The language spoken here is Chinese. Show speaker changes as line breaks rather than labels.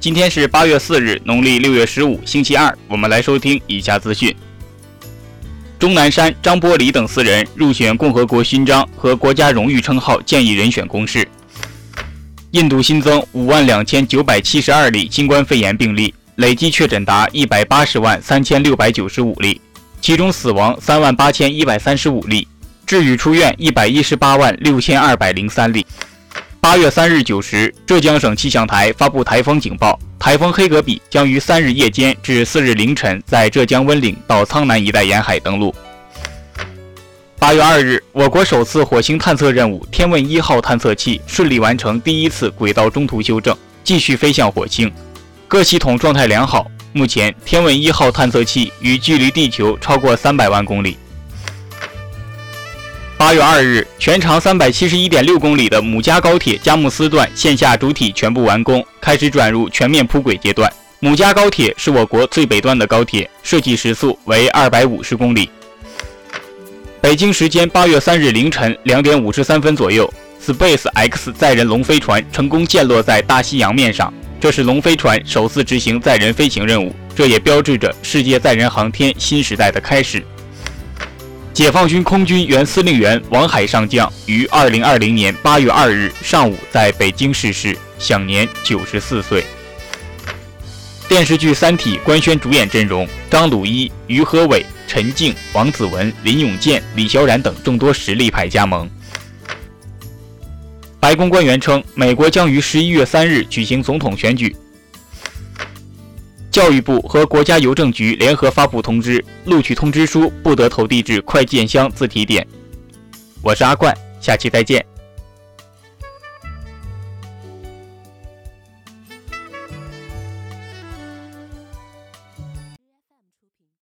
今天是八月四日，农历六月十五，星期二。我们来收听以下资讯：钟南山、张伯礼等四人入选共和国勋章和国家荣誉称号建议人选公示。印度新增五万两千九百七十二例新冠肺炎病例，累计确诊达一百八十万三千六百九十五例，其中死亡三万八千一百三十五例，治愈出院一百一十八万六千二百零三例。八月三日九时，浙江省气象台发布台风警报，台风黑格比将于三日夜间至四日凌晨在浙江温岭到苍南一带沿海登陆。八月二日，我国首次火星探测任务“天问一号”探测器顺利完成第一次轨道中途修正，继续飞向火星，各系统状态良好。目前，“天问一号”探测器与距离地球超过三百万公里。八月二日，全长三百七十一点六公里的母家高铁佳木斯段线下主体全部完工，开始转入全面铺轨阶段。母家高铁是我国最北端的高铁，设计时速为二百五十公里。北京时间八月三日凌晨两点五十三分左右，Space X 载人龙飞船成功降落在大西洋面上，这是龙飞船首次执行载人飞行任务，这也标志着世界载人航天新时代的开始。解放军空军原司令员王海上将于二零二零年八月二日上午在北京逝世，享年九十四岁。电视剧《三体》官宣主演阵容：张鲁一、于和伟、陈静、王子文、林永健、李小冉等众多实力派加盟。白宫官员称，美国将于十一月三日举行总统选举。教育部和国家邮政局联合发布通知，录取通知书不得投递至快件箱自提点。我是阿冠，下期再见。